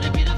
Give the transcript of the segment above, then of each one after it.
wanna be the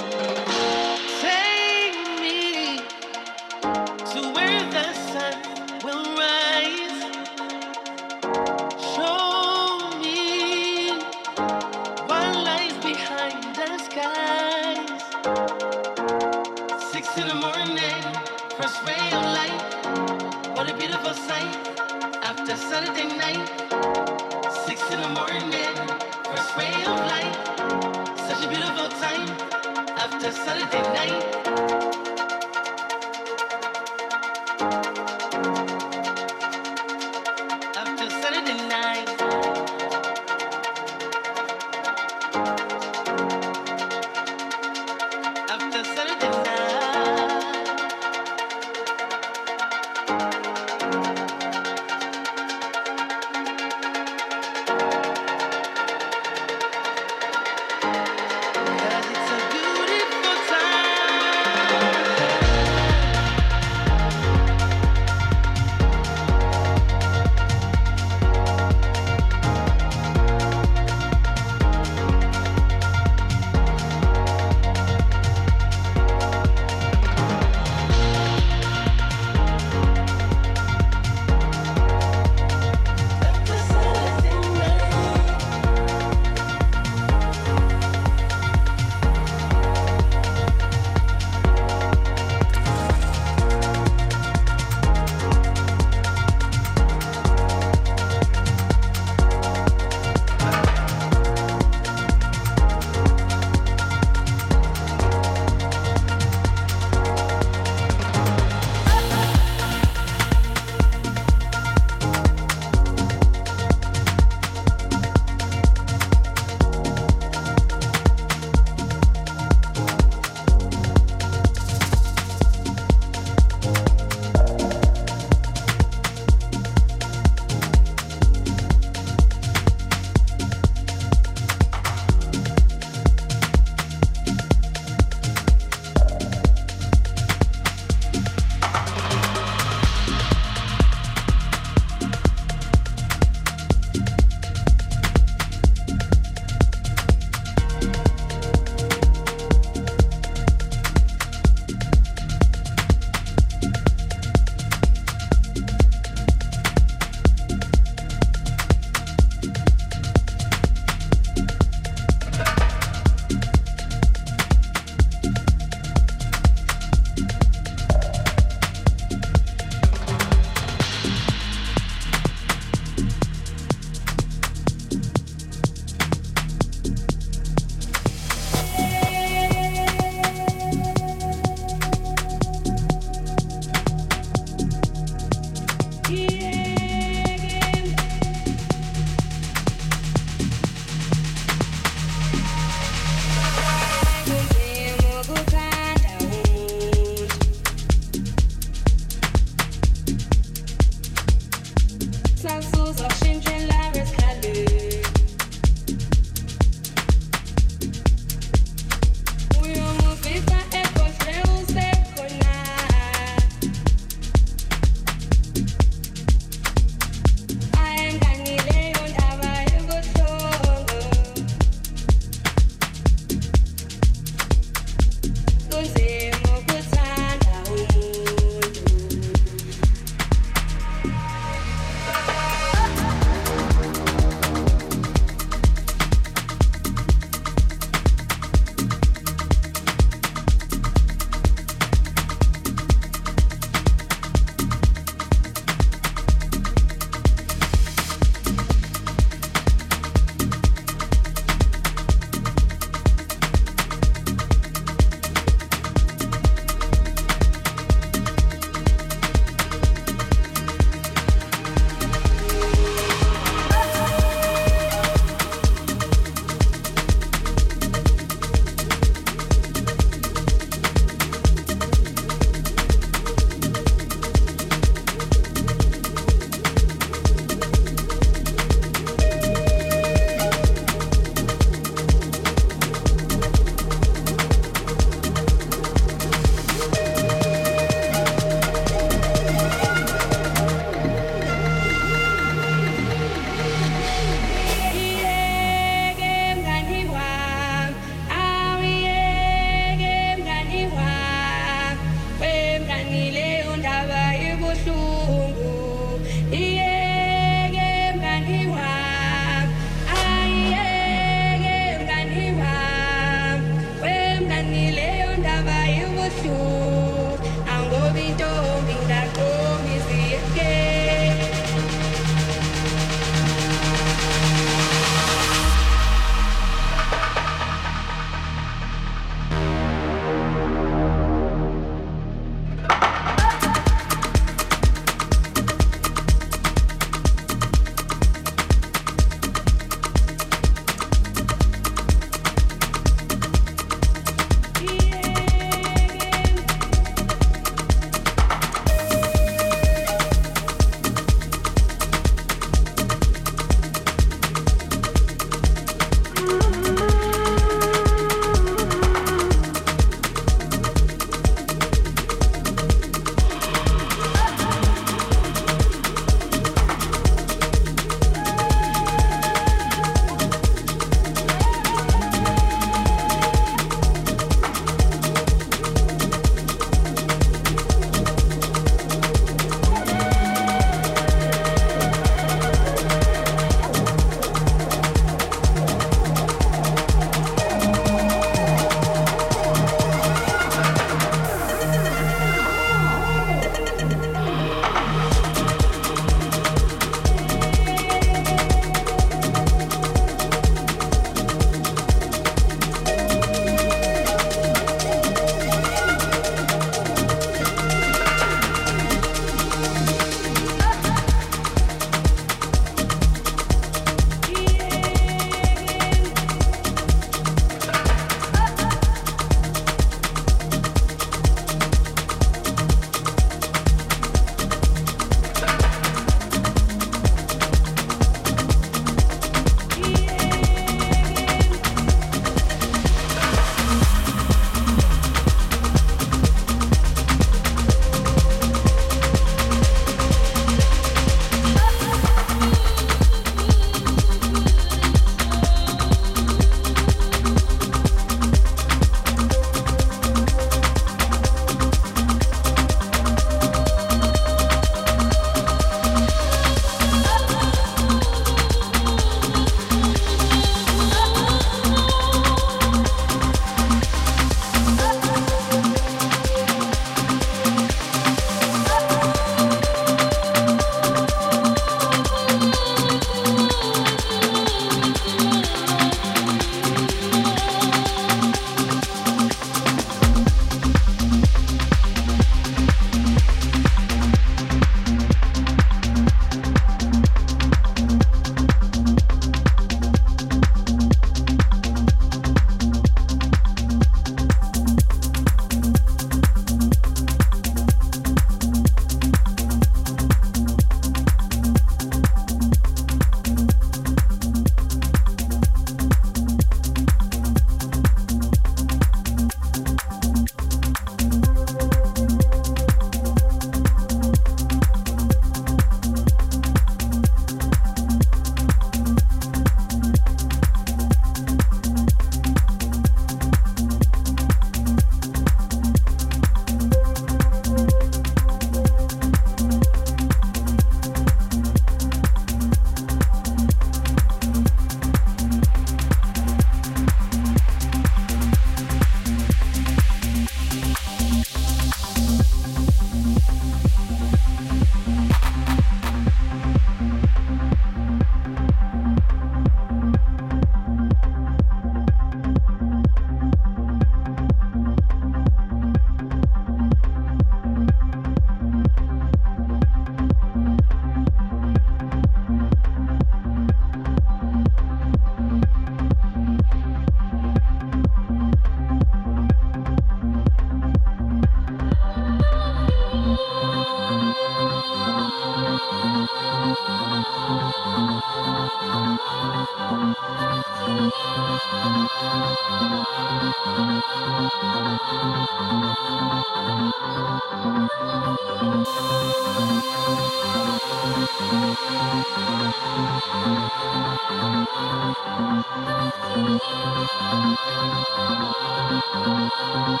Thank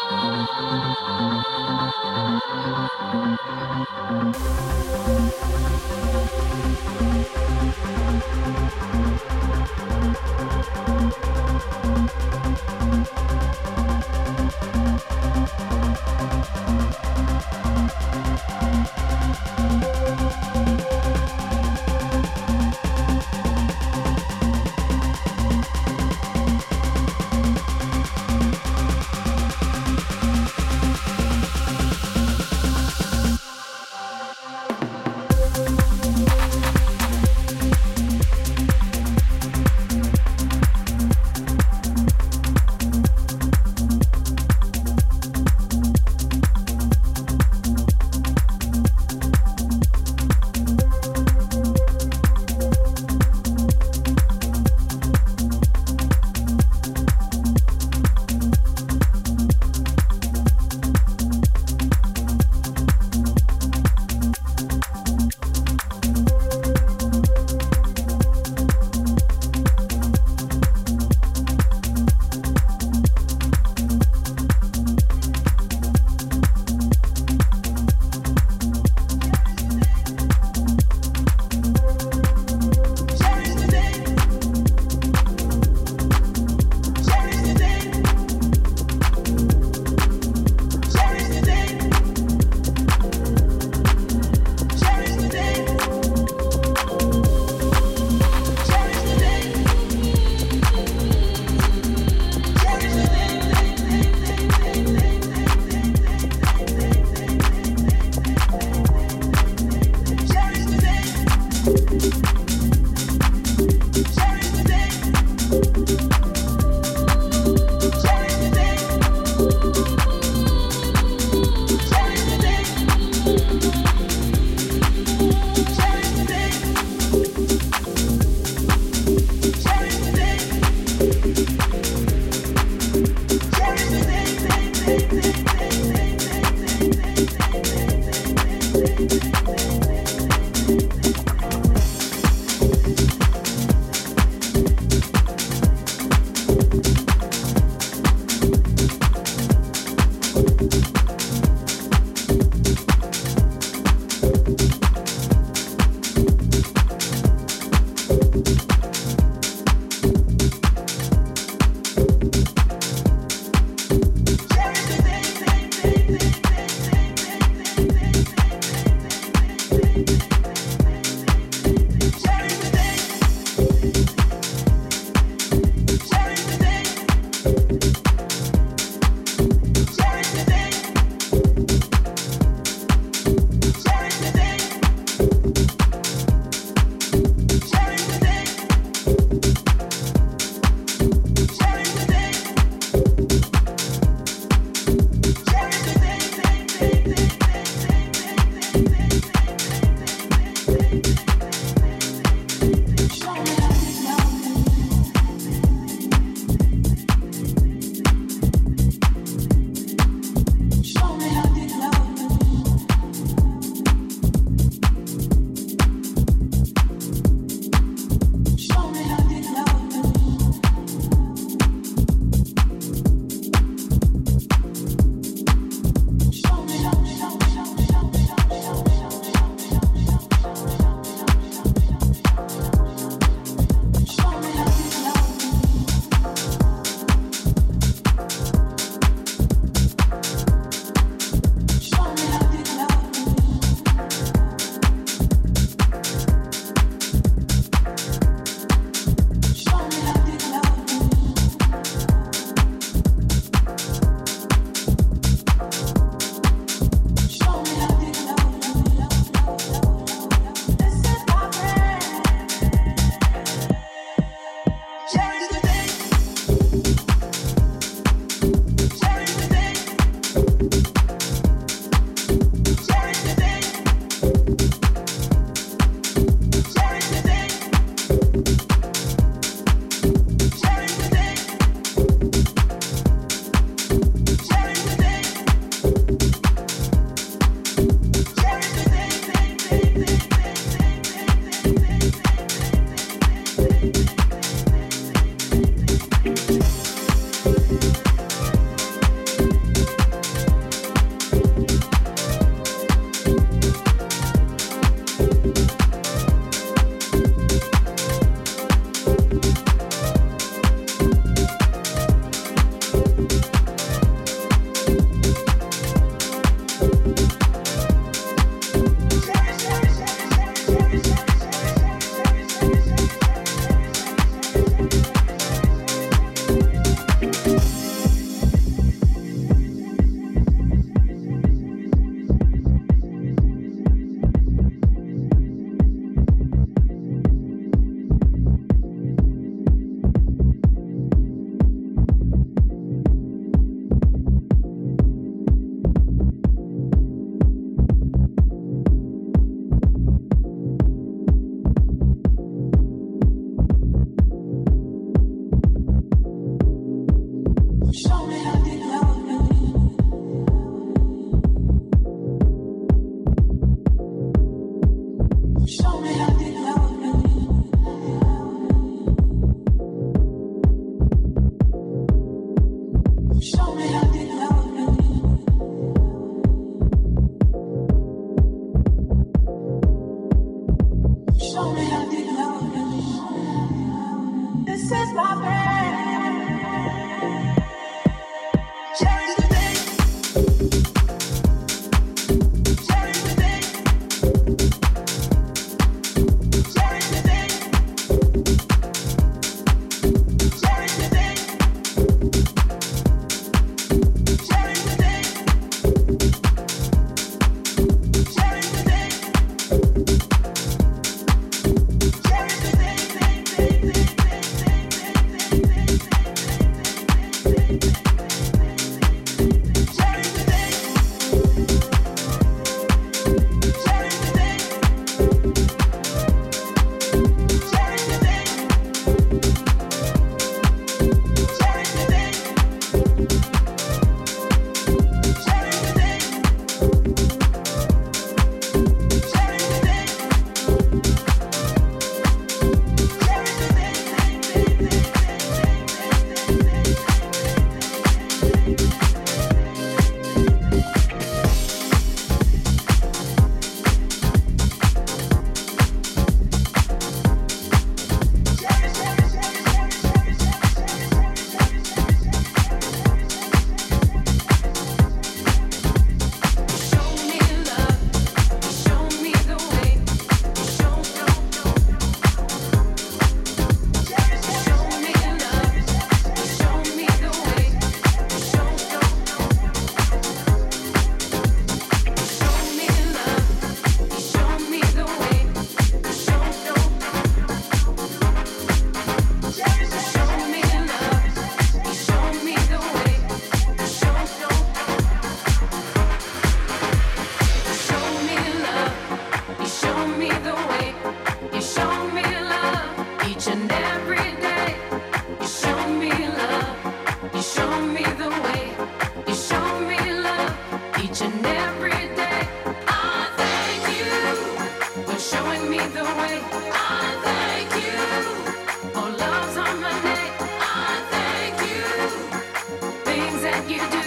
you do.